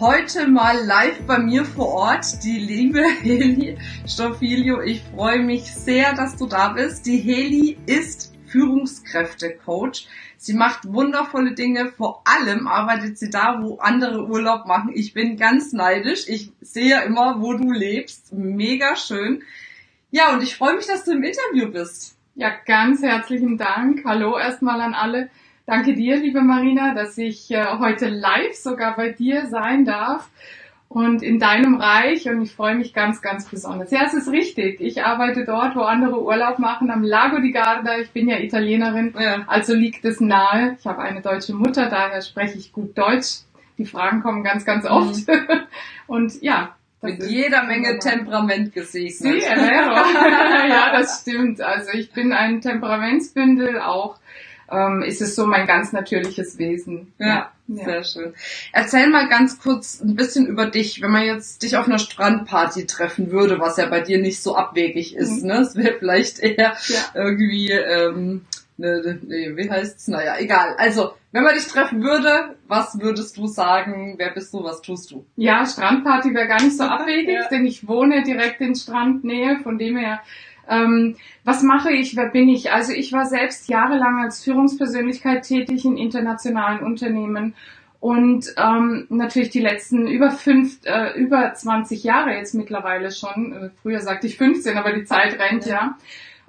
Heute mal live bei mir vor Ort die liebe Heli Stoffilio. Ich freue mich sehr, dass du da bist. Die Heli ist Führungskräftecoach. Sie macht wundervolle Dinge. Vor allem arbeitet sie da, wo andere Urlaub machen. Ich bin ganz neidisch. Ich sehe immer, wo du lebst. Mega schön. Ja, und ich freue mich, dass du im Interview bist. Ja, ganz herzlichen Dank. Hallo erstmal an alle. Danke dir, liebe Marina, dass ich äh, heute live sogar bei dir sein darf und in deinem Reich und ich freue mich ganz, ganz besonders. Ja, es ist richtig. Ich arbeite dort, wo andere Urlaub machen, am Lago di Garda. Ich bin ja Italienerin, ja. also liegt es nahe. Ich habe eine deutsche Mutter, daher spreche ich gut Deutsch. Die Fragen kommen ganz, ganz oft. Mhm. Und ja, mit jeder Menge Temperament gesegnet. Sí, ja, das stimmt. Also ich bin ein Temperamentsbündel, auch ähm, ist es so mein ganz natürliches Wesen. Ja, ja, sehr schön. Erzähl mal ganz kurz ein bisschen über dich. Wenn man jetzt dich auf einer Strandparty treffen würde, was ja bei dir nicht so abwegig ist, mhm. ne? Es wäre vielleicht eher ja. irgendwie, ähm, ne, ne, wie heißt's? Naja, egal. Also, wenn man dich treffen würde, was würdest du sagen? Wer bist du? Was tust du? Ja, Strandparty wäre gar nicht so abwegig, ja. denn ich wohne direkt in Strandnähe, von dem her ähm, was mache ich? Wer bin ich? Also ich war selbst jahrelang als Führungspersönlichkeit tätig in internationalen Unternehmen und ähm, natürlich die letzten über fünf, äh, über 20 Jahre jetzt mittlerweile schon. Äh, früher sagte ich 15, aber die Zeit rennt ja.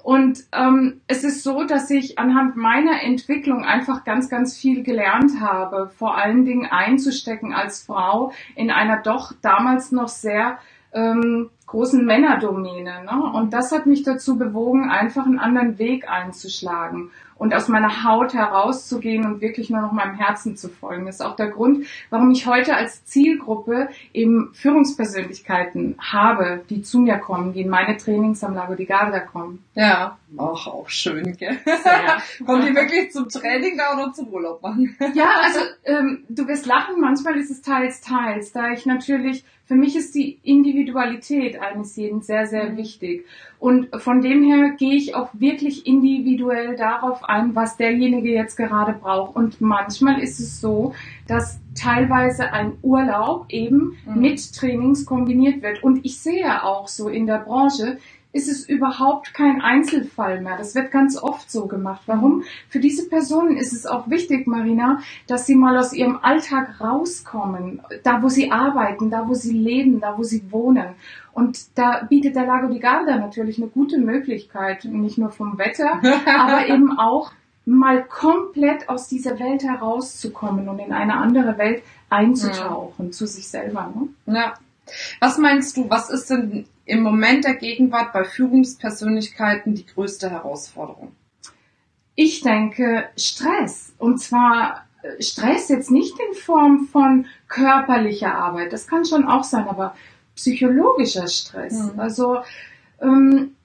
Und ähm, es ist so, dass ich anhand meiner Entwicklung einfach ganz, ganz viel gelernt habe, vor allen Dingen einzustecken als Frau in einer doch damals noch sehr ähm, großen Männerdomäne. Ne? Und das hat mich dazu bewogen, einfach einen anderen Weg einzuschlagen und aus meiner Haut herauszugehen und wirklich nur noch meinem Herzen zu folgen. Das ist auch der Grund, warum ich heute als Zielgruppe eben Führungspersönlichkeiten habe, die zu mir kommen, die in meine Trainings am Lago di Garda kommen. Ja, auch, auch schön, gell? Ja. Kommen die wirklich zum Training da oder zum Urlaub machen? ja, also ähm, du wirst lachen, manchmal ist es teils, teils, da ich natürlich für mich ist die Individualität eines jeden sehr, sehr mhm. wichtig. Und von dem her gehe ich auch wirklich individuell darauf ein, was derjenige jetzt gerade braucht. Und manchmal ist es so, dass teilweise ein Urlaub eben mhm. mit Trainings kombiniert wird. Und ich sehe auch so in der Branche, ist es überhaupt kein Einzelfall mehr. Das wird ganz oft so gemacht. Warum? Für diese Personen ist es auch wichtig, Marina, dass sie mal aus ihrem Alltag rauskommen, da wo sie arbeiten, da wo sie leben, da wo sie wohnen. Und da bietet der Lago di Garda natürlich eine gute Möglichkeit, nicht nur vom Wetter, aber eben auch mal komplett aus dieser Welt herauszukommen und in eine andere Welt einzutauchen, ja. zu sich selber. Ne? Ja. Was meinst du, was ist denn im Moment der Gegenwart bei Führungspersönlichkeiten die größte Herausforderung? Ich denke Stress. Und zwar äh, Stress jetzt nicht in Form von körperlicher Arbeit, das kann schon auch sein, aber psychologischer Stress. Mhm. Also ähm,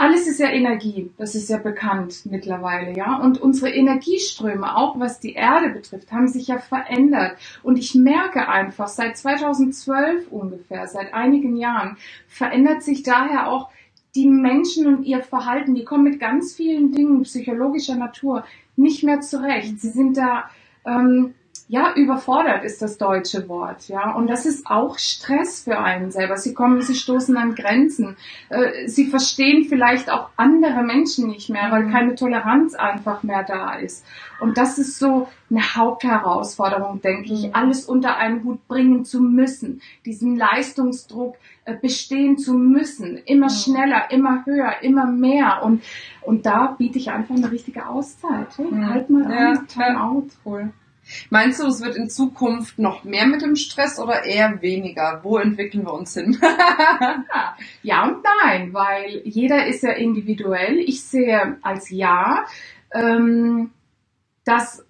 alles ist ja Energie, das ist ja bekannt mittlerweile, ja. Und unsere Energieströme, auch was die Erde betrifft, haben sich ja verändert. Und ich merke einfach, seit 2012 ungefähr, seit einigen Jahren, verändert sich daher auch die Menschen und ihr Verhalten. Die kommen mit ganz vielen Dingen psychologischer Natur nicht mehr zurecht. Sie sind da ähm, ja, überfordert ist das deutsche Wort, ja. Und das ist auch Stress für einen selber. Sie kommen, sie stoßen an Grenzen. Äh, sie verstehen vielleicht auch andere Menschen nicht mehr, weil mhm. keine Toleranz einfach mehr da ist. Und das ist so eine Hauptherausforderung, denke ich, mhm. alles unter einen Hut bringen zu müssen, diesen Leistungsdruck äh, bestehen zu müssen, immer mhm. schneller, immer höher, immer mehr. Und, und da biete ich einfach eine richtige Auszeit. Hey, halt mal ja, an, time out. Cool. Meinst du, es wird in Zukunft noch mehr mit dem Stress oder eher weniger? Wo entwickeln wir uns hin? ja und nein, weil jeder ist ja individuell. Ich sehe als Ja, ähm, dass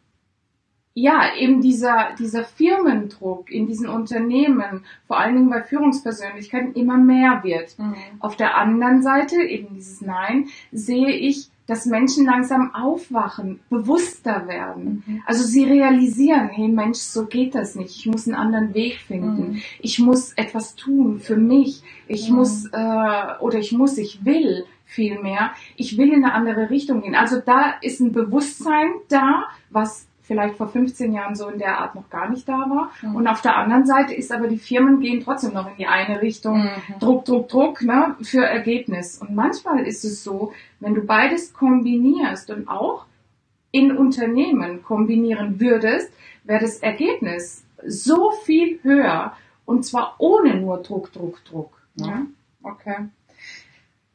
ja, eben dieser, dieser Firmendruck in diesen Unternehmen, vor allen Dingen bei Führungspersönlichkeiten, immer mehr wird. Mhm. Auf der anderen Seite, eben dieses Nein, sehe ich, dass Menschen langsam aufwachen, bewusster werden. Mhm. Also sie realisieren, hey Mensch, so geht das nicht. Ich muss einen anderen Weg finden. Mhm. Ich muss etwas tun für mich. Ich mhm. muss, äh, oder ich muss, ich will vielmehr. Ich will in eine andere Richtung gehen. Also da ist ein Bewusstsein da, was vielleicht vor 15 Jahren so in der Art noch gar nicht da war. Mhm. Und auf der anderen Seite ist aber die Firmen gehen trotzdem noch in die eine Richtung. Mhm. Druck, Druck, Druck, ne, für Ergebnis. Und manchmal ist es so, wenn du beides kombinierst und auch in Unternehmen kombinieren würdest, wäre das Ergebnis so viel höher und zwar ohne nur Druck, Druck, Druck. Ne? Ja. Okay.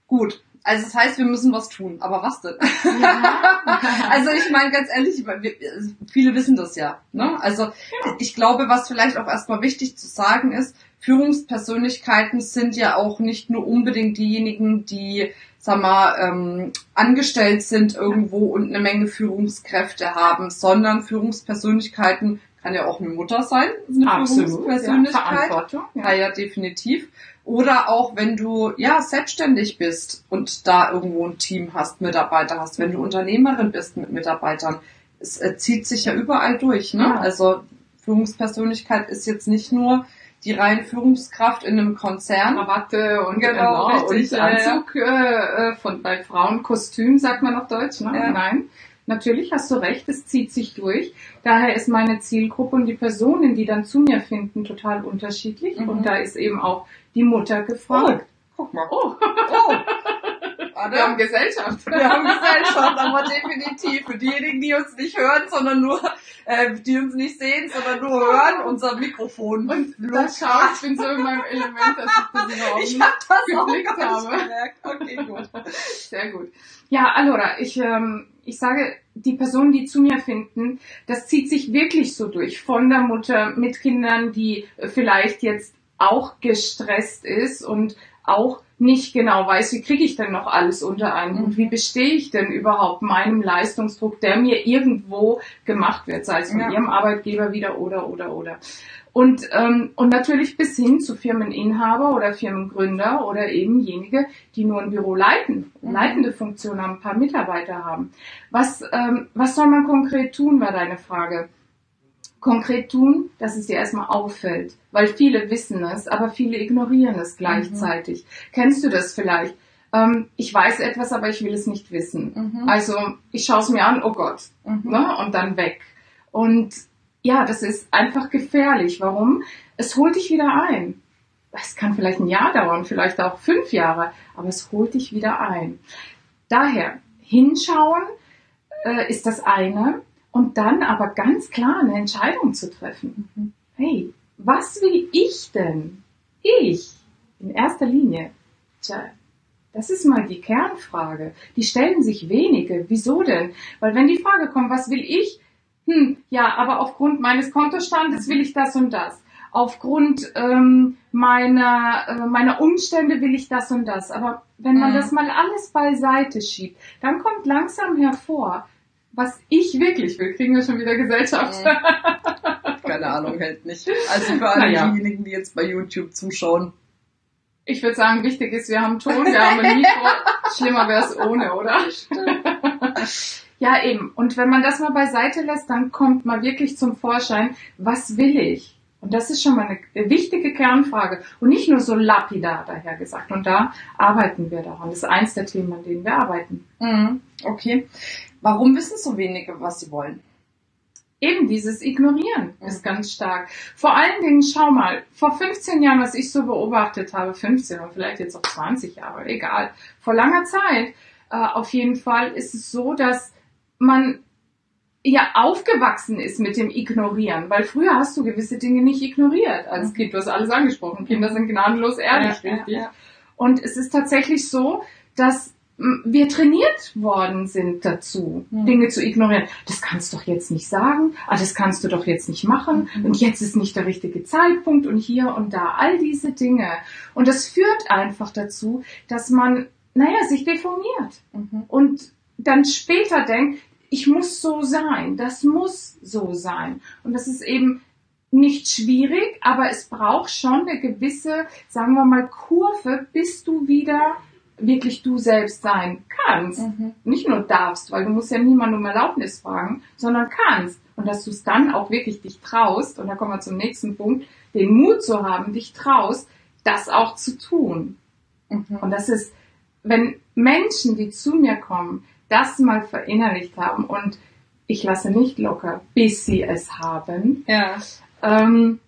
Gut, also das heißt, wir müssen was tun. Aber was denn? Ja. also ich meine ganz ehrlich, viele wissen das ja. Ne? Also ich glaube, was vielleicht auch erstmal wichtig zu sagen ist, Führungspersönlichkeiten sind ja auch nicht nur unbedingt diejenigen, die, sag mal, ähm, angestellt sind irgendwo und eine Menge Führungskräfte haben, sondern Führungspersönlichkeiten kann ja auch eine Mutter sein, eine Absolut, Führungspersönlichkeit. Ja. Ja. ja, definitiv. Oder auch wenn du ja selbstständig bist und da irgendwo ein Team hast, Mitarbeiter hast, wenn du Unternehmerin bist mit Mitarbeitern, es äh, zieht sich ja überall durch. Ne? Ja. Also Führungspersönlichkeit ist jetzt nicht nur die reine Führungskraft in einem Konzern. Krawatte und genau, genau richtig, und Anzug äh, äh, von bei Frauen Kostüm sagt man auf Deutsch, ne? Nein. Natürlich hast du recht, es zieht sich durch. Daher ist meine Zielgruppe und die Personen, die dann zu mir finden, total unterschiedlich. Mhm. Und da ist eben auch die Mutter gefragt. Oh, guck mal. Oh. oh. Wir haben Gesellschaft. Wir haben Gesellschaft, aber definitiv. Für diejenigen, die uns nicht hören, sondern nur, äh, die uns nicht sehen, sondern nur hören, unser Mikrofon. Und das schau, ich bin so in meinem Element, dass ich das überhaupt ich hab das geblickt auch habe. Gemerkt. Okay, gut. Sehr gut. Ja, Alora, ich, ähm, ich sage, die Personen, die zu mir finden, das zieht sich wirklich so durch. Von der Mutter mit Kindern, die vielleicht jetzt auch gestresst ist und auch nicht genau weiß, wie kriege ich denn noch alles unter einen Hut? Wie bestehe ich denn überhaupt meinem Leistungsdruck, der mir irgendwo gemacht wird, sei es von ja. ihrem Arbeitgeber wieder oder oder oder. Und, ähm, und natürlich bis hin zu Firmeninhaber oder Firmengründer oder ebenjenige, die nur ein Büro leiten, mhm. leitende Funktion haben, ein paar Mitarbeiter haben. Was, ähm, was soll man konkret tun, war deine Frage konkret tun, dass es dir erstmal auffällt. Weil viele wissen es, aber viele ignorieren es gleichzeitig. Mhm. Kennst du das vielleicht? Ähm, ich weiß etwas, aber ich will es nicht wissen. Mhm. Also ich schaue es mir an, oh Gott, mhm. ne? und dann weg. Und ja, das ist einfach gefährlich. Warum? Es holt dich wieder ein. Es kann vielleicht ein Jahr dauern, vielleicht auch fünf Jahre, aber es holt dich wieder ein. Daher, hinschauen äh, ist das eine und dann aber ganz klar eine Entscheidung zu treffen. Mhm. Hey, was will ich denn? Ich, in erster Linie. Tja, das ist mal die Kernfrage. Die stellen sich wenige. Wieso denn? Weil wenn die Frage kommt, was will ich? Hm, ja, aber aufgrund meines Kontostandes will ich das und das. Aufgrund ähm, meiner, äh, meiner Umstände will ich das und das. Aber wenn man mhm. das mal alles beiseite schiebt, dann kommt langsam hervor, was ich wirklich will, kriegen wir schon wieder Gesellschaft. Keine Ahnung, hält nicht. Also für alle naja. diejenigen, die jetzt bei YouTube zuschauen. Ich würde sagen, wichtig ist, wir haben Ton, wir haben ein Mikro. Schlimmer wäre es ohne, oder? Ja, eben. Und wenn man das mal beiseite lässt, dann kommt mal wirklich zum Vorschein, was will ich? Und das ist schon mal eine wichtige Kernfrage und nicht nur so lapidar daher gesagt. Und da arbeiten wir daran. Das ist eins der Themen, an denen wir arbeiten. Mhm. Okay. Warum wissen so wenige, was sie wollen? Eben dieses Ignorieren mhm. ist ganz stark. Vor allen Dingen, schau mal, vor 15 Jahren, was ich so beobachtet habe, 15 und vielleicht jetzt auch 20 Jahre, egal, vor langer Zeit, äh, auf jeden Fall ist es so, dass man ja aufgewachsen ist mit dem Ignorieren, weil früher hast du gewisse Dinge nicht ignoriert als. Kind. Du hast alles angesprochen. Kinder sind gnadenlos ehrlich, ja, richtig. Ja, ja. Und es ist tatsächlich so, dass wir trainiert worden sind dazu, mhm. Dinge zu ignorieren. Das kannst du doch jetzt nicht sagen, ah, das kannst du doch jetzt nicht machen mhm. und jetzt ist nicht der richtige Zeitpunkt und hier und da, all diese Dinge. Und das führt einfach dazu, dass man, naja, sich deformiert mhm. und dann später denkt, ich muss so sein, das muss so sein. Und das ist eben nicht schwierig, aber es braucht schon eine gewisse, sagen wir mal, Kurve, bis du wieder wirklich du selbst sein kannst. Mhm. Nicht nur darfst, weil du musst ja niemanden um Erlaubnis fragen, sondern kannst. Und dass du es dann auch wirklich dich traust, und da kommen wir zum nächsten Punkt, den Mut zu haben, dich traust, das auch zu tun. Mhm. Und das ist, wenn Menschen, die zu mir kommen, das mal verinnerlicht haben und ich lasse nicht locker, bis sie es haben, ja ähm,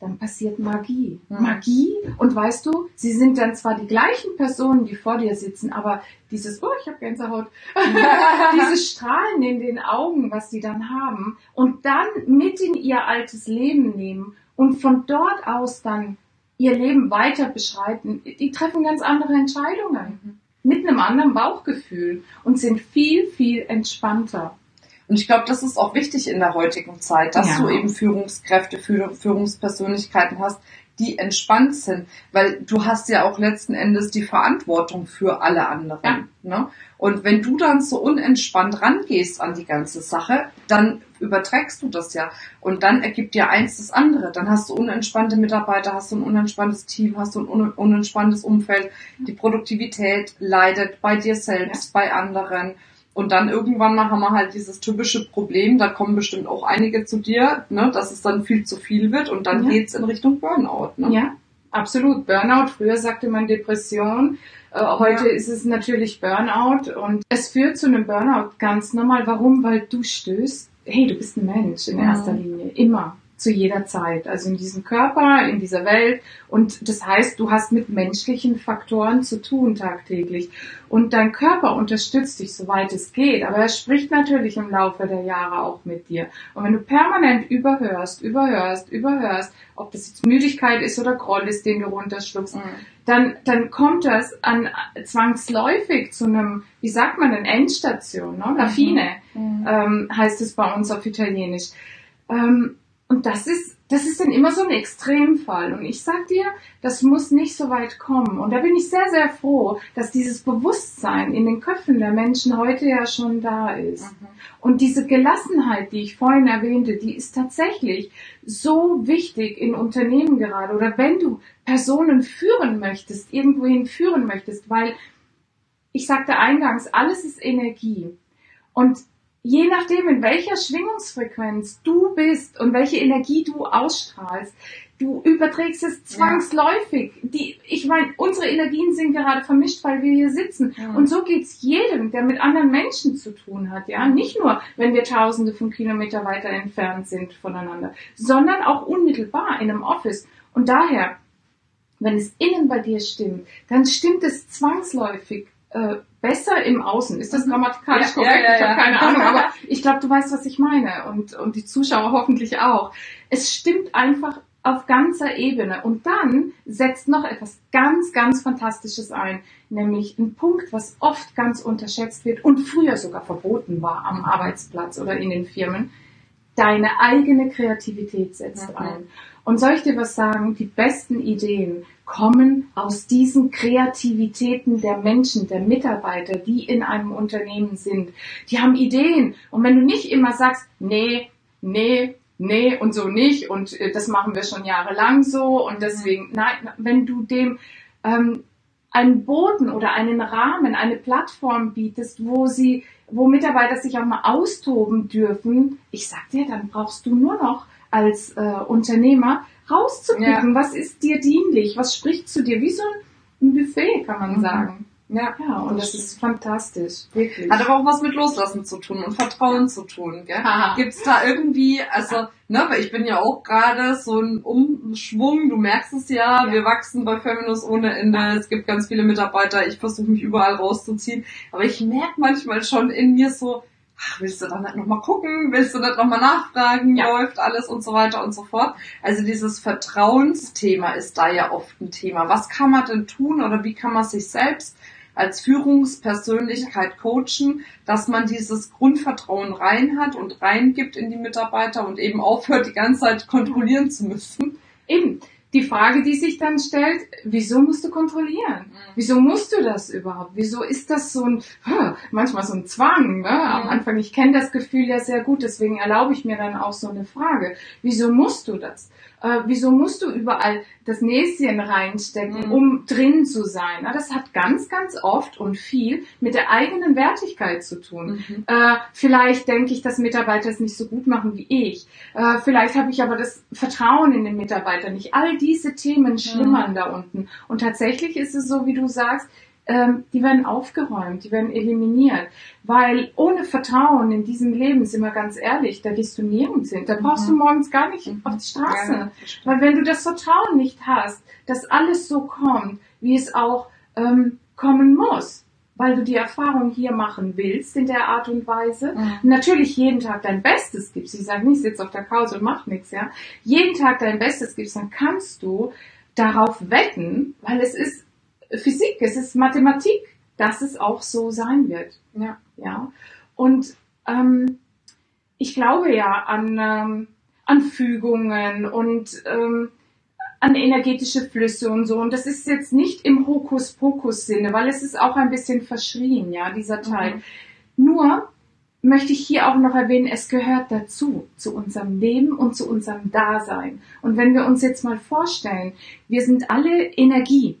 dann passiert Magie. Mhm. Magie und weißt du, sie sind dann zwar die gleichen Personen, die vor dir sitzen, aber dieses, oh, ich habe Gänsehaut, dieses Strahlen in den Augen, was sie dann haben und dann mit in ihr altes Leben nehmen und von dort aus dann ihr Leben weiter beschreiten, die treffen ganz andere Entscheidungen mhm. Mit einem anderen Bauchgefühl und sind viel, viel entspannter. Und ich glaube, das ist auch wichtig in der heutigen Zeit, dass ja. du eben Führungskräfte, Führungspersönlichkeiten hast, die entspannt sind, weil du hast ja auch letzten Endes die Verantwortung für alle anderen. Ja. Ne? Und wenn du dann so unentspannt rangehst an die ganze Sache, dann überträgst du das ja. Und dann ergibt dir eins das andere. Dann hast du unentspannte Mitarbeiter, hast du ein unentspanntes Team, hast du ein unentspanntes Umfeld. Die Produktivität leidet bei dir selbst, ja. bei anderen. Und dann irgendwann mal haben wir halt dieses typische Problem, da kommen bestimmt auch einige zu dir, ne, dass es dann viel zu viel wird und dann ja. geht's in Richtung Burnout. Ne? Ja, absolut. Burnout, früher sagte man Depression, äh, heute ja. ist es natürlich Burnout und es führt zu einem Burnout ganz normal. Warum? Weil du stößt, hey, du bist ein Mensch in erster Linie, immer zu jeder Zeit, also in diesem Körper, in dieser Welt. Und das heißt, du hast mit menschlichen Faktoren zu tun tagtäglich. Und dein Körper unterstützt dich, soweit es geht. Aber er spricht natürlich im Laufe der Jahre auch mit dir. Und wenn du permanent überhörst, überhörst, überhörst, ob das jetzt Müdigkeit ist oder Groll ist, den du runterschluckst, mhm. dann, dann kommt das an zwangsläufig zu einem, wie sagt man denn, Endstation, ne? La fine, mhm. ähm, heißt es bei uns auf Italienisch. Ähm, und das ist, das ist dann immer so ein Extremfall. Und ich sag dir, das muss nicht so weit kommen. Und da bin ich sehr, sehr froh, dass dieses Bewusstsein in den Köpfen der Menschen heute ja schon da ist. Mhm. Und diese Gelassenheit, die ich vorhin erwähnte, die ist tatsächlich so wichtig in Unternehmen gerade. Oder wenn du Personen führen möchtest, irgendwohin führen möchtest, weil ich sagte eingangs, alles ist Energie. Und je nachdem, in welcher Schwingungsfrequenz du bist und welche Energie du ausstrahlst, du überträgst es zwangsläufig. Ja. Die, ich meine, unsere Energien sind gerade vermischt, weil wir hier sitzen. Ja. Und so geht's jedem, der mit anderen Menschen zu tun hat. Ja, nicht nur, wenn wir Tausende von Kilometer weiter entfernt sind voneinander, sondern auch unmittelbar in einem Office. Und daher, wenn es innen bei dir stimmt, dann stimmt es zwangsläufig äh, besser im Außen. Ist das mhm. grammatikalisch ja, korrekt? Ja, ja, ich habe keine Ahnung, aber ich glaube, du weißt, was ich meine und, und die Zuschauer hoffentlich auch. Es stimmt einfach auf ganzer Ebene. Und dann setzt noch etwas ganz, ganz Fantastisches ein, nämlich ein Punkt, was oft ganz unterschätzt wird und früher sogar verboten war am Arbeitsplatz oder in den Firmen. Deine eigene Kreativität setzt mhm. ein. Und soll ich dir was sagen? Die besten Ideen kommen aus diesen Kreativitäten der Menschen, der Mitarbeiter, die in einem Unternehmen sind. Die haben Ideen. Und wenn du nicht immer sagst, nee, nee, nee und so nicht und äh, das machen wir schon jahrelang so und deswegen, nein, wenn du dem ähm, einen Boden oder einen Rahmen, eine Plattform bietest, wo sie, wo Mitarbeiter sich auch mal austoben dürfen, ich sag dir, dann brauchst du nur noch als äh, Unternehmer rauszupicken, ja. was ist dir dienlich, was spricht zu dir, wie so ein Buffet, kann man mhm. sagen. Ja, ja, und das, das ist fantastisch, wirklich. Hat aber auch was mit Loslassen zu tun und Vertrauen zu tun, gell? Gibt's da irgendwie, also, ne, weil ich bin ja auch gerade so ein Umschwung, du merkst es ja, ja, wir wachsen bei Feminist ohne Ende, es gibt ganz viele Mitarbeiter, ich versuche mich überall rauszuziehen, aber ich merke manchmal schon in mir so, ach, willst du doch nicht nochmal gucken, willst du nicht nochmal nachfragen, ja. läuft alles und so weiter und so fort. Also dieses Vertrauensthema ist da ja oft ein Thema. Was kann man denn tun oder wie kann man sich selbst als Führungspersönlichkeit coachen, dass man dieses Grundvertrauen rein hat und reingibt in die Mitarbeiter und eben aufhört, die ganze Zeit kontrollieren zu müssen? Eben die Frage, die sich dann stellt, wieso musst du kontrollieren? Mhm. Wieso musst du das überhaupt? Wieso ist das so ein, manchmal so ein Zwang, ne? Am. Anfang, ich kenne das Gefühl ja sehr gut, deswegen erlaube ich mir dann auch so eine Frage. Wieso musst du das? Äh, wieso musst du überall das Näschen reinstecken, mhm. um drin zu sein? Na, das hat ganz, ganz oft und viel mit der eigenen Wertigkeit zu tun. Mhm. Äh, vielleicht denke ich, dass Mitarbeiter es nicht so gut machen wie ich. Äh, vielleicht habe ich aber das Vertrauen in den Mitarbeiter nicht. All diese Themen schlummern mhm. da unten. Und tatsächlich ist es so, wie du sagst, ähm, die werden aufgeräumt, die werden eliminiert. Weil ohne Vertrauen in diesem Leben, sind wir ganz ehrlich, da gehst du nirgends hin. Da brauchst mhm. du morgens gar nicht mhm. auf die Straße. Ja, Weil wenn du das Vertrauen nicht hast, dass alles so kommt, wie es auch ähm, kommen muss, weil du die Erfahrung hier machen willst in der Art und Weise. Mhm. Natürlich jeden Tag dein Bestes gibst. Ich sage nicht, sitz auf der Couch und mach nichts, ja. Jeden Tag dein Bestes gibst, dann kannst du darauf wetten, weil es ist Physik, es ist Mathematik, dass es auch so sein wird. Ja, ja. Und ähm, ich glaube ja an, ähm, an Fügungen und ähm, an energetische Flüsse und so. Und das ist jetzt nicht im Hokuspokus-Sinne, weil es ist auch ein bisschen verschrien, ja, dieser Teil. Mhm. Nur möchte ich hier auch noch erwähnen, es gehört dazu, zu unserem Leben und zu unserem Dasein. Und wenn wir uns jetzt mal vorstellen, wir sind alle Energie.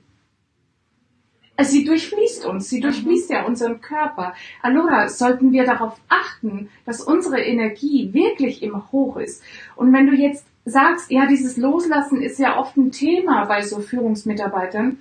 Also sie durchfließt uns, sie durchfließt ja unseren Körper. Allora sollten wir darauf achten, dass unsere Energie wirklich immer hoch ist. Und wenn du jetzt sagst, ja, dieses Loslassen ist ja oft ein Thema bei so Führungsmitarbeitern,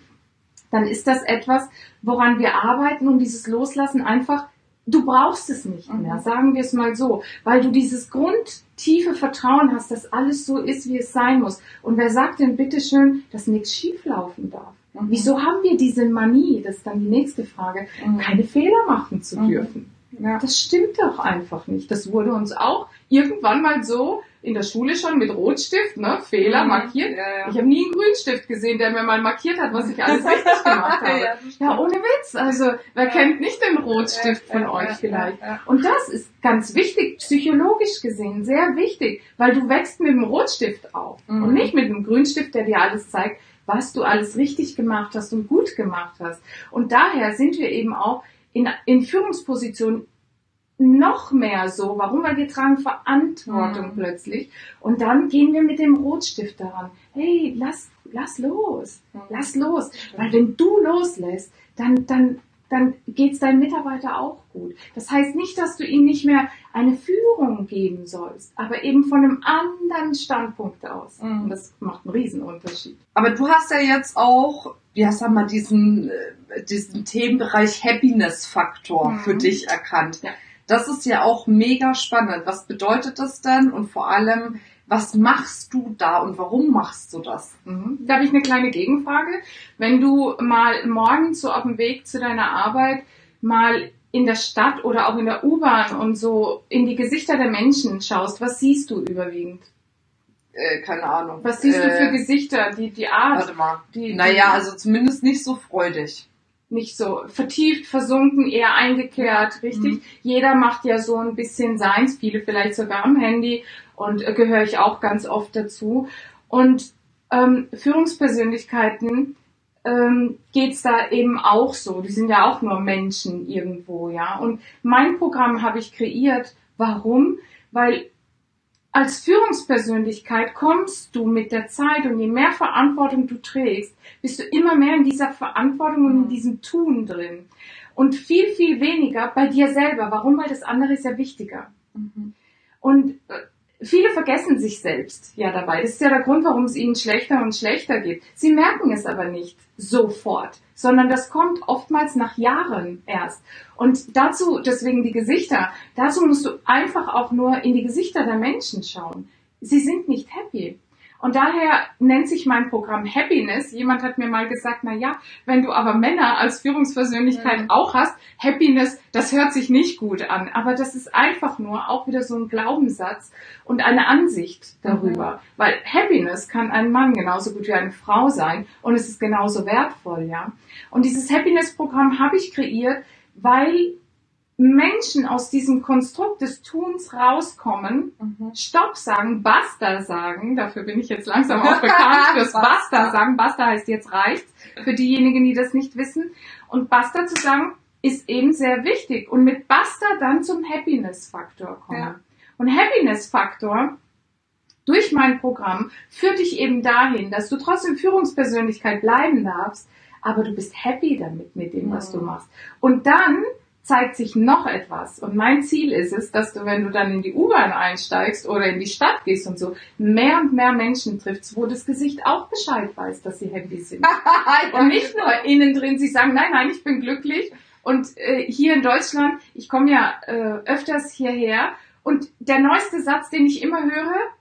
dann ist das etwas, woran wir arbeiten und dieses Loslassen einfach, du brauchst es nicht mehr, mhm. sagen wir es mal so, weil du dieses grundtiefe Vertrauen hast, dass alles so ist, wie es sein muss. Und wer sagt denn bitteschön, dass nichts schieflaufen darf? Mhm. Wieso haben wir diese Manie, das ist dann die nächste Frage, mhm. keine Fehler machen zu mhm. dürfen? Ja. Das stimmt doch einfach nicht. Das wurde uns auch irgendwann mal so in der Schule schon mit Rotstift, ne, Fehler mhm. markiert. Ja, ja. Ich habe nie einen Grünstift gesehen, der mir mal markiert hat, was ich alles richtig gemacht habe. ja, ja, ohne Witz. Also, wer kennt nicht den Rotstift von euch vielleicht? Und das ist ganz wichtig, psychologisch gesehen, sehr wichtig, weil du wächst mit dem Rotstift auf mhm. und nicht mit dem Grünstift, der dir alles zeigt, was du alles richtig gemacht hast und gut gemacht hast. Und daher sind wir eben auch in, in Führungspositionen noch mehr so. Warum? Weil wir tragen Verantwortung mhm. plötzlich. Und dann gehen wir mit dem Rotstift daran. Hey, lass, lass los. Mhm. Lass los. Weil wenn du loslässt, dann, dann dann geht's deinem Mitarbeiter auch gut. Das heißt nicht, dass du ihm nicht mehr eine Führung geben sollst, aber eben von einem anderen Standpunkt aus. Mhm. Und das macht einen Riesenunterschied. Aber du hast ja jetzt auch, ja, sag mal, diesen, äh, diesen Themenbereich Happiness-Faktor mhm. für dich erkannt. Ja. Das ist ja auch mega spannend. Was bedeutet das denn? Und vor allem, was machst du da und warum machst du das? Mhm. Da habe ich eine kleine Gegenfrage. Wenn du mal morgens so auf dem Weg zu deiner Arbeit mal in der Stadt oder auch in der U-Bahn und so in die Gesichter der Menschen schaust, was siehst du überwiegend? Äh, keine Ahnung. Was siehst äh, du für Gesichter? Die, die Art? Warte mal. Die, naja, also zumindest nicht so freudig nicht so vertieft, versunken, eher eingekehrt, richtig? Mhm. Jeder macht ja so ein bisschen seins, viele vielleicht sogar am Handy und äh, gehöre ich auch ganz oft dazu. Und ähm, Führungspersönlichkeiten ähm, geht's da eben auch so. Die sind ja auch nur Menschen irgendwo, ja. Und mein Programm habe ich kreiert. Warum? Weil als Führungspersönlichkeit kommst du mit der Zeit und je mehr Verantwortung du trägst, bist du immer mehr in dieser Verantwortung und in mhm. diesem Tun drin. Und viel, viel weniger bei dir selber. Warum? Weil das andere ist ja wichtiger. Mhm. Und äh, Viele vergessen sich selbst ja dabei. Das ist ja der Grund, warum es ihnen schlechter und schlechter geht. Sie merken es aber nicht sofort, sondern das kommt oftmals nach Jahren erst. Und dazu, deswegen die Gesichter, dazu musst du einfach auch nur in die Gesichter der Menschen schauen. Sie sind nicht happy. Und daher nennt sich mein Programm Happiness. Jemand hat mir mal gesagt, na ja, wenn du aber Männer als Führungspersönlichkeit mhm. auch hast, Happiness, das hört sich nicht gut an. Aber das ist einfach nur auch wieder so ein Glaubenssatz und eine Ansicht darüber. Mhm. Weil Happiness kann ein Mann genauso gut wie eine Frau sein und es ist genauso wertvoll, ja. Und dieses Happiness-Programm habe ich kreiert, weil Menschen aus diesem Konstrukt des Tuns rauskommen, mhm. Stopp sagen, Basta sagen, dafür bin ich jetzt langsam auch bekannt, fürs Basta sagen, Basta heißt jetzt reicht's, für diejenigen, die das nicht wissen, und Basta zu sagen, ist eben sehr wichtig und mit Basta dann zum Happiness-Faktor kommen. Ja. Und Happiness-Faktor durch mein Programm führt dich eben dahin, dass du trotzdem Führungspersönlichkeit bleiben darfst, aber du bist happy damit, mit dem, was mhm. du machst. Und dann zeigt sich noch etwas. Und mein Ziel ist es, dass du, wenn du dann in die U-Bahn einsteigst oder in die Stadt gehst und so, mehr und mehr Menschen triffst, wo das Gesicht auch Bescheid weiß, dass sie happy sind. und nicht nur innen drin, sie sagen, nein, nein, ich bin glücklich. Und äh, hier in Deutschland, ich komme ja äh, öfters hierher und der neueste Satz, den ich immer höre,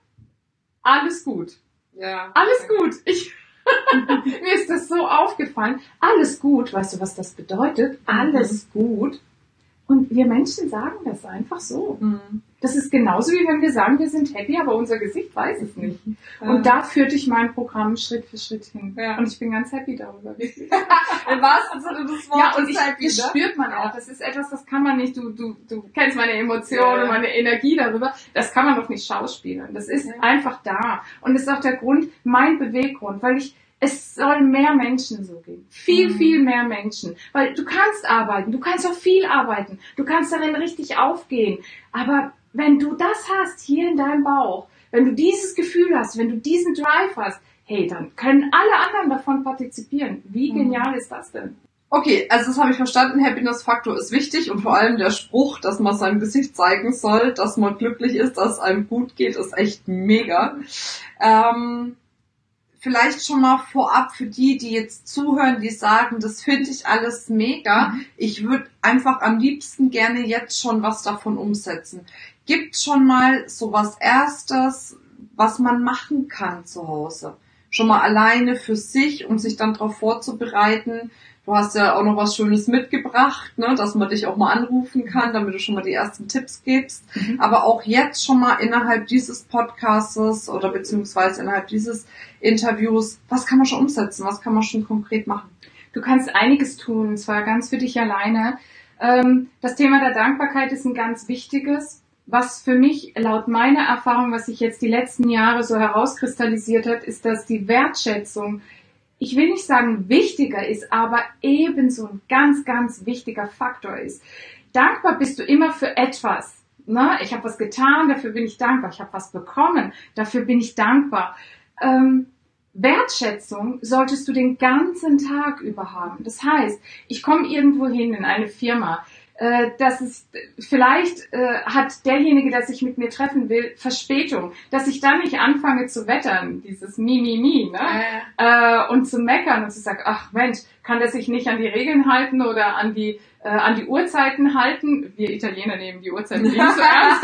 alles gut. Ja. Alles gut. Ich Mir ist das so aufgefallen. Alles gut, weißt du, was das bedeutet? Alles gut. Und wir Menschen sagen das einfach so. Mhm. Das ist genauso wie wenn wir sagen, wir sind happy, aber unser Gesicht weiß es nicht. Ja. Und da führte ich mein Programm Schritt für Schritt hin. Ja. Und ich bin ganz happy darüber. Im wahrsten Sinne des Wortes. Ja, und ich, happy, das ne? spürt man auch. Das ist etwas, das kann man nicht, du, du, du kennst meine Emotionen, ja. meine Energie darüber. Das kann man doch nicht schauspielern. Das ist einfach da. Und das ist auch der Grund, mein Beweggrund, weil ich es soll mehr Menschen so gehen. Viel, mhm. viel mehr Menschen. Weil du kannst arbeiten, du kannst auch viel arbeiten, du kannst darin richtig aufgehen. Aber wenn du das hast hier in deinem Bauch, wenn du dieses Gefühl hast, wenn du diesen Drive hast, hey, dann können alle anderen davon partizipieren. Wie mhm. genial mhm. ist das denn? Okay, also das habe ich verstanden. Happiness-Faktor ist wichtig und vor allem der Spruch, dass man sein Gesicht zeigen soll, dass man glücklich ist, dass es einem gut geht, ist echt mega. Ähm, vielleicht schon mal vorab für die, die jetzt zuhören, die sagen, das finde ich alles mega. Mhm. Ich würde einfach am liebsten gerne jetzt schon was davon umsetzen. Gibt schon mal so was erstes, was man machen kann zu Hause? Schon mal alleine für sich, um sich dann darauf vorzubereiten, Du hast ja auch noch was Schönes mitgebracht, ne, dass man dich auch mal anrufen kann, damit du schon mal die ersten Tipps gibst. Mhm. Aber auch jetzt schon mal innerhalb dieses Podcastes oder beziehungsweise innerhalb dieses Interviews, was kann man schon umsetzen? Was kann man schon konkret machen? Du kannst einiges tun, und zwar ganz für dich alleine. Ähm, das Thema der Dankbarkeit ist ein ganz wichtiges. Was für mich laut meiner Erfahrung, was sich jetzt die letzten Jahre so herauskristallisiert hat, ist, dass die Wertschätzung ich will nicht sagen wichtiger ist, aber ebenso ein ganz, ganz wichtiger Faktor ist. Dankbar bist du immer für etwas. Ne? Ich habe was getan, dafür bin ich dankbar. Ich habe was bekommen, dafür bin ich dankbar. Ähm, Wertschätzung solltest du den ganzen Tag über haben. Das heißt, ich komme irgendwo hin in eine Firma, äh, dass es vielleicht äh, hat derjenige, der sich mit mir treffen will, Verspätung, dass ich dann nicht anfange zu wettern, dieses Mi, Mi, Mi, ne? Ja. Äh, und zu meckern und zu sagen, ach Mensch, kann der sich nicht an die Regeln halten oder an die äh, an die Uhrzeiten halten? Wir Italiener nehmen die Uhrzeiten nicht so ernst,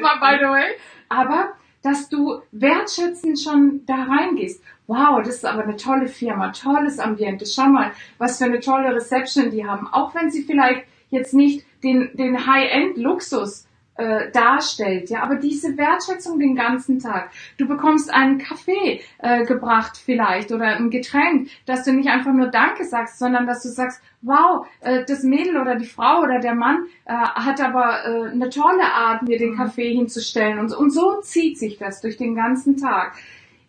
mal by the way. Aber dass du wertschätzend schon da reingehst. Wow, das ist aber eine tolle Firma, tolles Ambiente. Schau mal, was für eine tolle Reception die haben. Auch wenn sie vielleicht jetzt nicht den, den High-End-Luxus äh, darstellt, ja, aber diese Wertschätzung den ganzen Tag. Du bekommst einen Kaffee äh, gebracht vielleicht oder ein Getränk, dass du nicht einfach nur Danke sagst, sondern dass du sagst, wow, äh, das Mädel oder die Frau oder der Mann äh, hat aber äh, eine tolle Art, mir den mhm. Kaffee hinzustellen und, und so zieht sich das durch den ganzen Tag.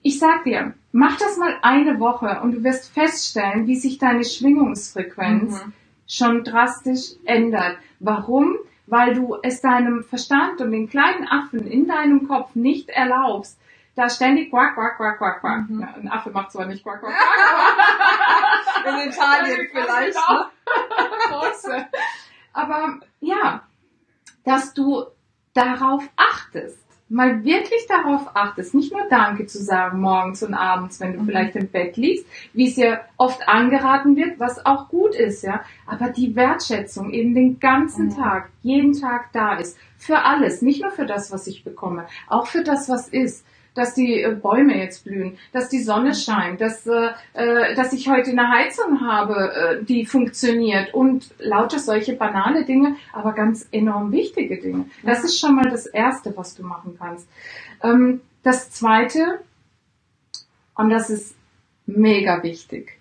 Ich sag dir, mach das mal eine Woche und du wirst feststellen, wie sich deine Schwingungsfrequenz mhm schon drastisch ändert. Warum? Weil du es deinem Verstand und den kleinen Affen in deinem Kopf nicht erlaubst, da ständig quack, quack, quack, quack, quack. Mhm. Ja, ein Affe macht zwar nicht quack, quack, quack, aber in Italien vielleicht. Ne? aber ja, dass du darauf achtest mal wirklich darauf achtest, nicht nur Danke zu sagen morgens und abends, wenn du mhm. vielleicht im Bett liegst, wie es dir oft angeraten wird, was auch gut ist, ja, aber die Wertschätzung eben den ganzen mhm. Tag, jeden Tag da ist, für alles, nicht nur für das, was ich bekomme, auch für das, was ist dass die äh, Bäume jetzt blühen, dass die Sonne scheint, dass, äh, äh, dass ich heute eine Heizung habe, äh, die funktioniert und lauter solche banale Dinge, aber ganz enorm wichtige Dinge. Das ist schon mal das Erste, was du machen kannst. Ähm, das Zweite, und das ist mega wichtig,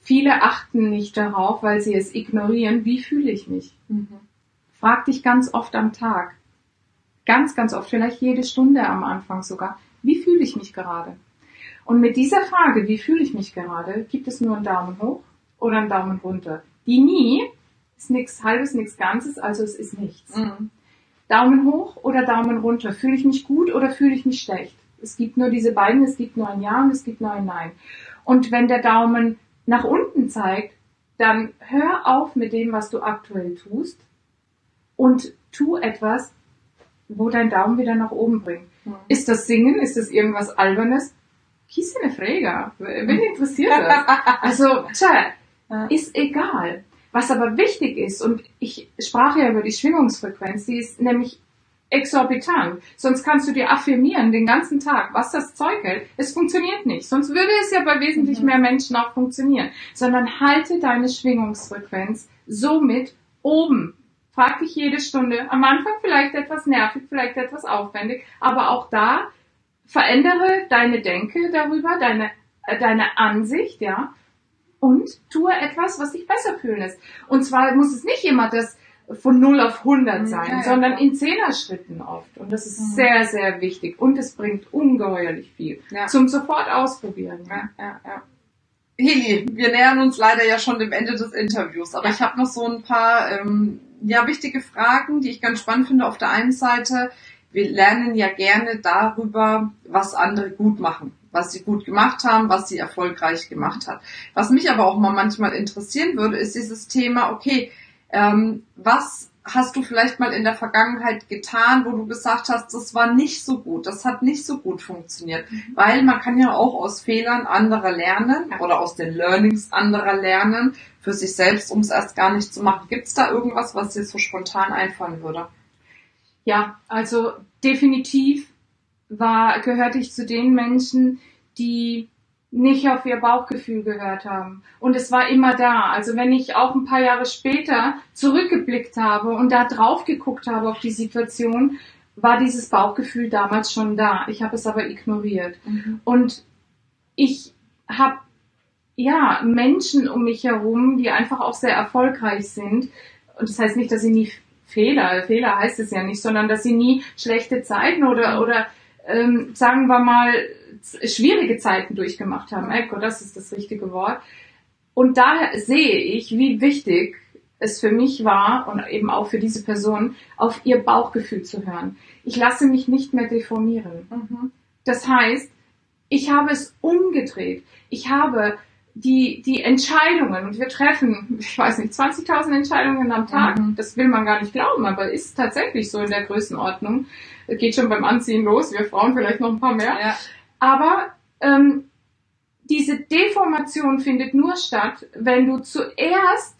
viele achten nicht darauf, weil sie es ignorieren, wie fühle ich mich. Mhm. frag dich ganz oft am Tag, ganz, ganz oft, vielleicht jede Stunde am Anfang sogar, wie fühle ich mich gerade? Und mit dieser Frage, wie fühle ich mich gerade, gibt es nur einen Daumen hoch oder einen Daumen runter. Die nie ist nichts halbes, nichts Ganzes, also es ist nichts. Mhm. Daumen hoch oder Daumen runter. Fühle ich mich gut oder fühle ich mich schlecht? Es gibt nur diese beiden, es gibt nur ein Ja und es gibt nur ein Nein. Und wenn der Daumen nach unten zeigt, dann hör auf mit dem, was du aktuell tust und tu etwas, wo dein Daumen wieder nach oben bringt. Mhm. Ist das Singen? Ist das irgendwas Albernes? Kies eine Frage. Wen interessiert das? Also, tja, ist egal. Was aber wichtig ist, und ich sprach ja über die Schwingungsfrequenz, die ist nämlich exorbitant. Sonst kannst du dir affirmieren den ganzen Tag, was das Zeug hält. Es funktioniert nicht. Sonst würde es ja bei wesentlich mhm. mehr Menschen auch funktionieren. Sondern halte deine Schwingungsfrequenz somit oben. Frag dich jede Stunde. Am Anfang vielleicht etwas nervig, vielleicht etwas aufwendig, aber auch da verändere deine Denke darüber, deine, äh, deine Ansicht, ja, und tue etwas, was dich besser fühlen lässt. Und zwar muss es nicht immer das von 0 auf 100 sein, ja, ja, sondern in Zehner-Schritten oft. Und das ist mhm. sehr, sehr wichtig. Und es bringt ungeheuerlich viel. Zum sofort ausprobieren. Ja, ja, ja. Heli, wir nähern uns leider ja schon dem Ende des Interviews, aber ich habe noch so ein paar ähm, ja, wichtige Fragen, die ich ganz spannend finde. Auf der einen Seite, wir lernen ja gerne darüber, was andere gut machen was sie gut gemacht haben, was sie erfolgreich gemacht hat. Was mich aber auch mal manchmal interessieren würde, ist dieses Thema, okay, ähm, was hast du vielleicht mal in der Vergangenheit getan, wo du gesagt hast, das war nicht so gut, das hat nicht so gut funktioniert. Mhm. Weil man kann ja auch aus Fehlern anderer lernen ja. oder aus den Learnings anderer lernen, für sich selbst, um es erst gar nicht zu machen. Gibt es da irgendwas, was dir so spontan einfallen würde? Ja, also definitiv war, gehörte ich zu den Menschen, die nicht auf ihr Bauchgefühl gehört haben. Und es war immer da. Also wenn ich auch ein paar Jahre später zurückgeblickt habe und da drauf geguckt habe auf die Situation, war dieses Bauchgefühl damals schon da. Ich habe es aber ignoriert. Mhm. Und ich habe ja Menschen um mich herum, die einfach auch sehr erfolgreich sind. Und das heißt nicht, dass sie nie Fehler, Fehler heißt es ja nicht, sondern dass sie nie schlechte Zeiten oder, oder ähm, sagen wir mal, schwierige Zeiten durchgemacht haben. Echo, das ist das richtige Wort. Und daher sehe ich, wie wichtig es für mich war und eben auch für diese Person, auf ihr Bauchgefühl zu hören. Ich lasse mich nicht mehr deformieren. Mhm. Das heißt, ich habe es umgedreht. Ich habe die, die Entscheidungen, und wir treffen, ich weiß nicht, 20.000 Entscheidungen am Tag. Mhm. Das will man gar nicht glauben, aber ist tatsächlich so in der Größenordnung. Geht schon beim Anziehen los, wir Frauen vielleicht noch ein paar mehr. Ja. Aber ähm, diese Deformation findet nur statt, wenn du zuerst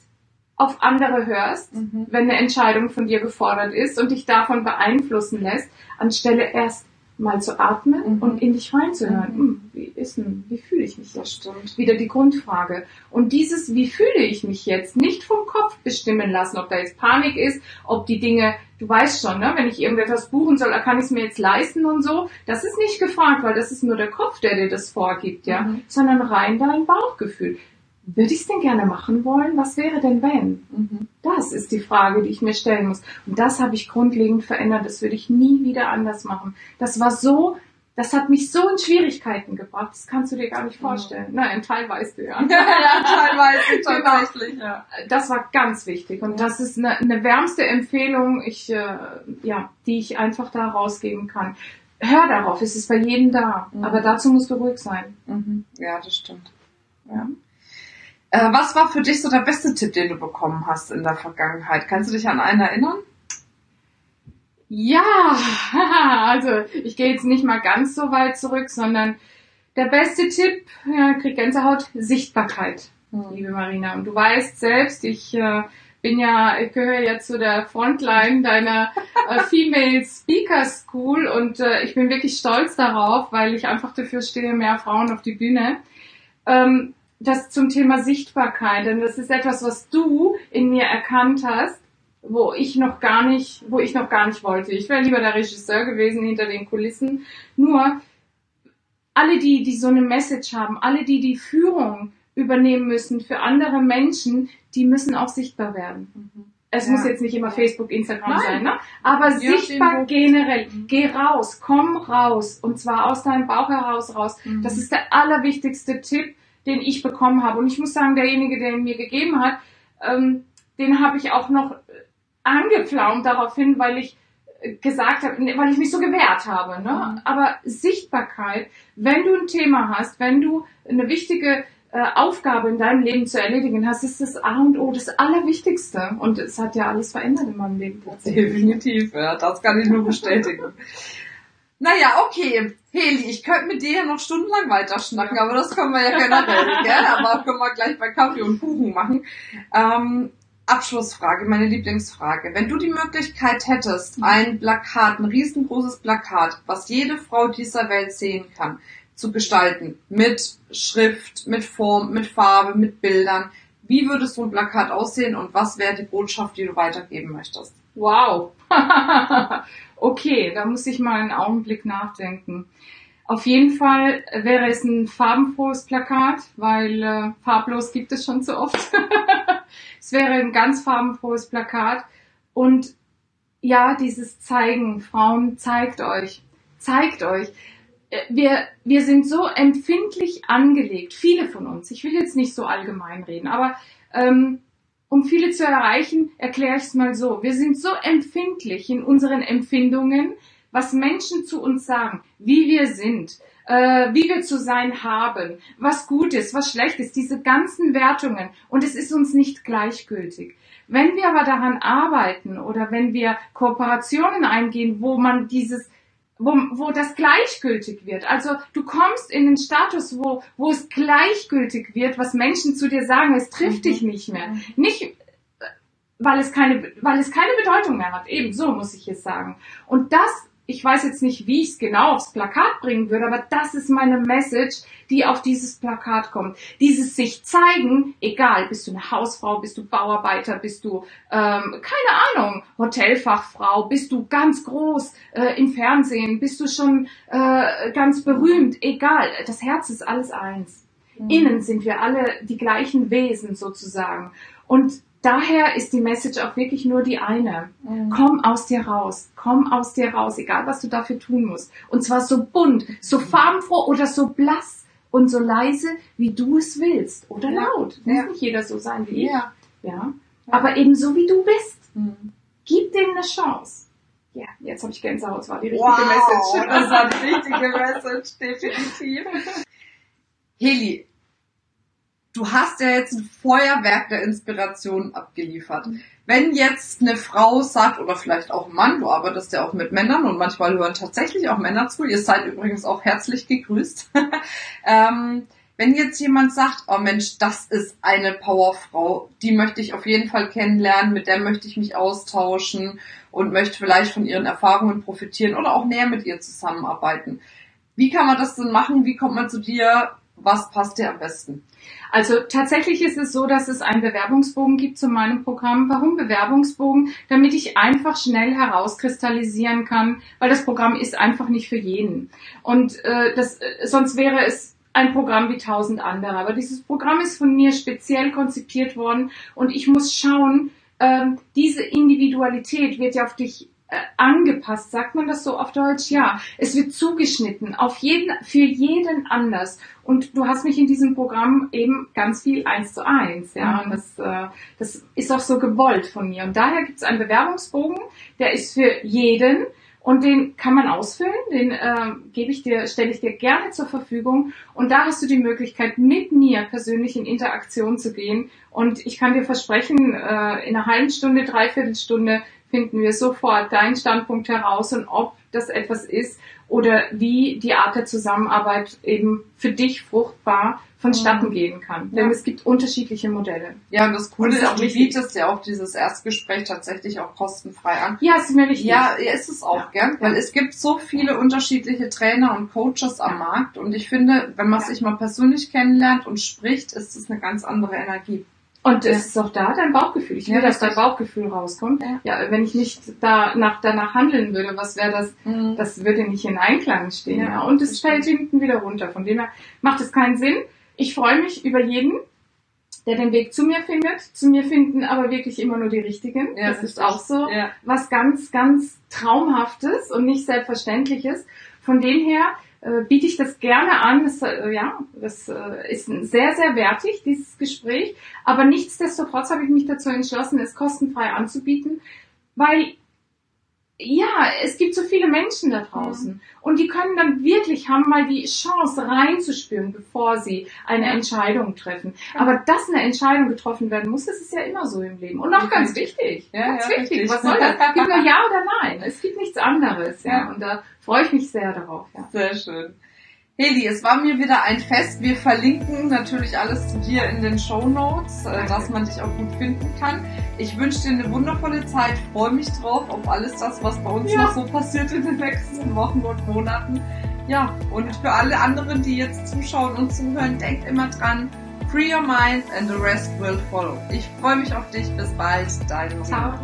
auf andere hörst, mhm. wenn eine Entscheidung von dir gefordert ist und dich davon beeinflussen lässt, anstelle erst mal zu atmen mhm. und in dich reinzuhören. Mhm. Hm, wie ist denn, wie fühle ich mich Das stimmt. Wieder die Grundfrage. Und dieses, wie fühle ich mich jetzt, nicht vom Kopf bestimmen lassen, ob da jetzt Panik ist, ob die Dinge, du weißt schon, ne, wenn ich irgendetwas buchen soll, kann ich es mir jetzt leisten und so. Das ist nicht gefragt, weil das ist nur der Kopf, der dir das vorgibt, ja, mhm. sondern rein dein Bauchgefühl würde ich es denn gerne machen wollen? Was wäre denn wenn? Mhm. Das ist die Frage, die ich mir stellen muss. Und das habe ich grundlegend verändert. Das würde ich nie wieder anders machen. Das war so, das hat mich so in Schwierigkeiten gebracht. Das kannst du dir gar nicht vorstellen. Mhm. Nein, teilweise ja. ja, teilweise genau. tatsächlich. Ja. Das war ganz wichtig. Und das ist eine, eine wärmste Empfehlung, ich, äh, ja, die ich einfach da rausgeben kann. Hör darauf, es ist bei jedem da. Mhm. Aber dazu musst du ruhig sein. Mhm. Ja, das stimmt. Ja. Äh, was war für dich so der beste Tipp, den du bekommen hast in der Vergangenheit? Kannst du dich an einen erinnern? Ja, also ich gehe jetzt nicht mal ganz so weit zurück, sondern der beste Tipp, ja, krieg Gänsehaut, Sichtbarkeit, hm. liebe Marina. Und du weißt selbst, ich äh, bin ja, ich gehöre ja zu der Frontline deiner äh, Female Speaker School und äh, ich bin wirklich stolz darauf, weil ich einfach dafür stehe, mehr Frauen auf die Bühne. Ähm, das zum Thema Sichtbarkeit, denn das ist etwas, was du in mir erkannt hast, wo ich noch gar nicht, wo ich noch gar nicht wollte. Ich wäre lieber der Regisseur gewesen hinter den Kulissen. Nur alle die, die so eine Message haben, alle die die Führung übernehmen müssen für andere Menschen, die müssen auch sichtbar werden. Mhm. es Ja. muss jetzt nicht immer Facebook, Instagram Nein. sein, ne? Aber Je sichtbar generell. Mhm. Geh raus, komm raus. Und zwar aus deinem Bauch heraus raus. Mhm. Das ist der allerwichtigste Tipp, den ich bekommen habe. Und ich muss sagen, derjenige, der ihn mir gegeben hat, ähm, den habe ich auch noch äh, angepflaumt daraufhin, weil ich äh, gesagt habe, nee, weil ich mich so gewehrt habe. Ne? Mhm. Aber Sichtbarkeit, wenn du ein Thema hast, wenn du eine wichtige äh, Aufgabe in deinem Leben zu erledigen hast, ist das A und O das Allerwichtigste. Und es hat ja alles verändert in meinem Leben. Definitiv, ja, das kann ich nur bestätigen. naja, okay. Heli, ich könnte mit dir ja noch stundenlang weiterschnacken, aber das können wir ja generell, gell? Aber können wir gleich bei Kaffee und Kuchen machen. Ähm, Abschlussfrage, meine Lieblingsfrage. Wenn du die Möglichkeit hättest, ein Plakat, ein riesengroßes Plakat, was jede Frau dieser Welt sehen kann, zu gestalten, mit Schrift, mit Form, mit Farbe, mit Bildern, wie würde so ein Plakat aussehen und was wäre die Botschaft, die du weitergeben möchtest? Wow. okay, da muss ich mal einen Augenblick nachdenken. Auf jeden Fall wäre es ein farbenfrohes Plakat, weil äh, farblos gibt es schon zu oft. es wäre ein ganz farbenfrohes Plakat und ja, dieses Zeigen, Frauen, zeigt euch, zeigt euch. Äh, Wir, wir sind so empfindlich angelegt, viele von uns. Ich will jetzt nicht so allgemein reden, aber ähm, um viele zu erreichen, erkläre ich es mal so. Wir sind so empfindlich in unseren Empfindungen, was Menschen zu uns sagen, wie wir sind, äh, wie wir zu sein haben, was gut ist, was schlecht ist, diese ganzen Wertungen. Und es ist uns nicht gleichgültig. Wenn wir aber daran arbeiten oder wenn wir Kooperationen eingehen, wo man dieses wo, wo das gleichgültig wird. Also du kommst in den Status, wo, wo es gleichgültig wird, was Menschen zu dir sagen, es trifft Mhm. dich nicht mehr. Nicht, äh, weil es keine, weil es keine Bedeutung mehr hat. Eben so muss ich es sagen. Und das, ich weiß jetzt nicht, wie ich es genau aufs Plakat bringen würde, aber das ist meine Message, die auf dieses Plakat kommt. Dieses sich zeigen, egal, bist du eine Hausfrau, bist du Bauarbeiter, bist du, ähm, keine Ahnung, Hotelfachfrau, bist du ganz groß äh, im Fernsehen, bist du schon äh, ganz berühmt, egal, das Herz ist alles eins. Innen sind wir alle die gleichen Wesen sozusagen. Und daher ist die Message auch wirklich nur die eine. Komm aus dir raus. Komm aus dir raus, egal was du dafür tun musst. Und zwar so bunt, so farbenfroh oder so blass und so leise, wie du es willst. Oder Ja. laut. Muss Ja. nicht jeder so sein wie Ja. ich. Ja. Aber eben so wie du bist. Mhm. Gib dem eine Chance. Ja, jetzt habe ich Gänsehaut. Das war die richtige Wow, Message. das war die richtige Message, definitiv. Heli, du hast ja jetzt ein Feuerwerk der Inspiration abgeliefert. Wenn jetzt eine Frau sagt, oder vielleicht auch ein Mann, du arbeitest ja auch mit Männern und manchmal hören tatsächlich auch Männer zu, ihr seid übrigens auch herzlich gegrüßt. ähm, wenn jetzt jemand sagt, oh Mensch, das ist eine Powerfrau, die möchte ich auf jeden Fall kennenlernen, mit der möchte ich mich austauschen und möchte vielleicht von ihren Erfahrungen profitieren oder auch näher mit ihr zusammenarbeiten. Wie kann man das denn machen? Wie kommt man zu dir? Was passt dir am besten? Also tatsächlich ist es so, dass es einen Bewerbungsbogen gibt zu meinem Programm. Warum Bewerbungsbogen? Damit ich einfach schnell herauskristallisieren kann, weil das Programm ist einfach nicht für jeden. Und äh, das, äh, sonst wäre es ein Programm wie tausend andere. Aber dieses Programm ist von mir speziell konzipiert worden und ich muss schauen, ähm, diese Individualität wird ja auf dich angepasst, sagt man das so auf Deutsch? Ja, es wird zugeschnitten, auf jeden, für jeden anders. Und du hast mich in diesem Programm eben ganz viel eins zu eins, ja. Mhm. Und das, äh, das ist auch so gewollt von mir. Und daher gibt es einen Bewerbungsbogen, der ist für jeden und den kann man ausfüllen, den äh, gebe ich dir, stelle ich dir gerne zur Verfügung. Und da hast du die Möglichkeit, mit mir persönlich in Interaktion zu gehen. Und ich kann dir versprechen, äh, in einer halben Stunde, dreiviertel finden wir sofort deinen Standpunkt heraus und ob das etwas ist oder wie die Art der Zusammenarbeit eben für dich fruchtbar vonstatten Mhm. gehen kann. Ja. Denn es gibt unterschiedliche Modelle. Ja, und das Coole ist auch du wichtig. bietest ja auch dieses Erstgespräch tatsächlich auch kostenfrei an. Ja, ist mir wichtig. Ja, ja, ist es auch, Ja. gell? Weil es gibt so viele unterschiedliche Trainer und Coaches am Ja. Markt und ich finde, wenn man Ja. sich mal persönlich kennenlernt und spricht, ist es eine ganz andere Energie. Und es ist auch da dein Bauchgefühl. Ich will, Ja, dass dein. Bauchgefühl rauskommt. Ja. Ja, wenn ich nicht danach, danach handeln würde, was wäre das? Das würde nicht in Einklang stehen. Ja, Und es das fällt hinten wieder runter. Von dem her macht es keinen Sinn. Ich freue mich über jeden. der den Weg zu mir findet. Zu mir finden aber wirklich immer nur die richtigen. Ja, das ist auch so was ganz, ganz Traumhaftes und nicht Selbstverständliches. Von dem her äh, biete ich das gerne an. Das, äh, ja, das äh, ist sehr, sehr wertig, dieses Gespräch. Aber nichtsdestotrotz habe ich mich dazu entschlossen, es kostenfrei anzubieten, weil ja, es gibt so viele Menschen da draußen und die können dann wirklich haben mal die Chance reinzuspüren, bevor sie eine Ja. Entscheidung treffen. Aber dass eine Entscheidung getroffen werden muss, das ist ja immer so im Leben. Und auch ganz wichtig. Ja, ganz ja, wichtig. richtig. Was soll das? Es gibt nur Ja oder Nein. Es gibt nichts anderes. Ja. Ja. Und da freue ich mich sehr darauf. Ja. Sehr schön. Heli, es war mir wieder ein Fest. Wir verlinken natürlich alles zu dir in den Show Notes, äh, dass man dich auch gut finden kann. Ich wünsche dir eine wundervolle Zeit, freue mich drauf auf alles das, was bei uns Ja. noch so passiert in den nächsten Wochen und Monaten. Ja, und für alle anderen, die jetzt zuschauen und zuhören, denkt immer dran, free your mind and the rest will follow. Ich freue mich auf dich. Bis bald. Dein. Ciao.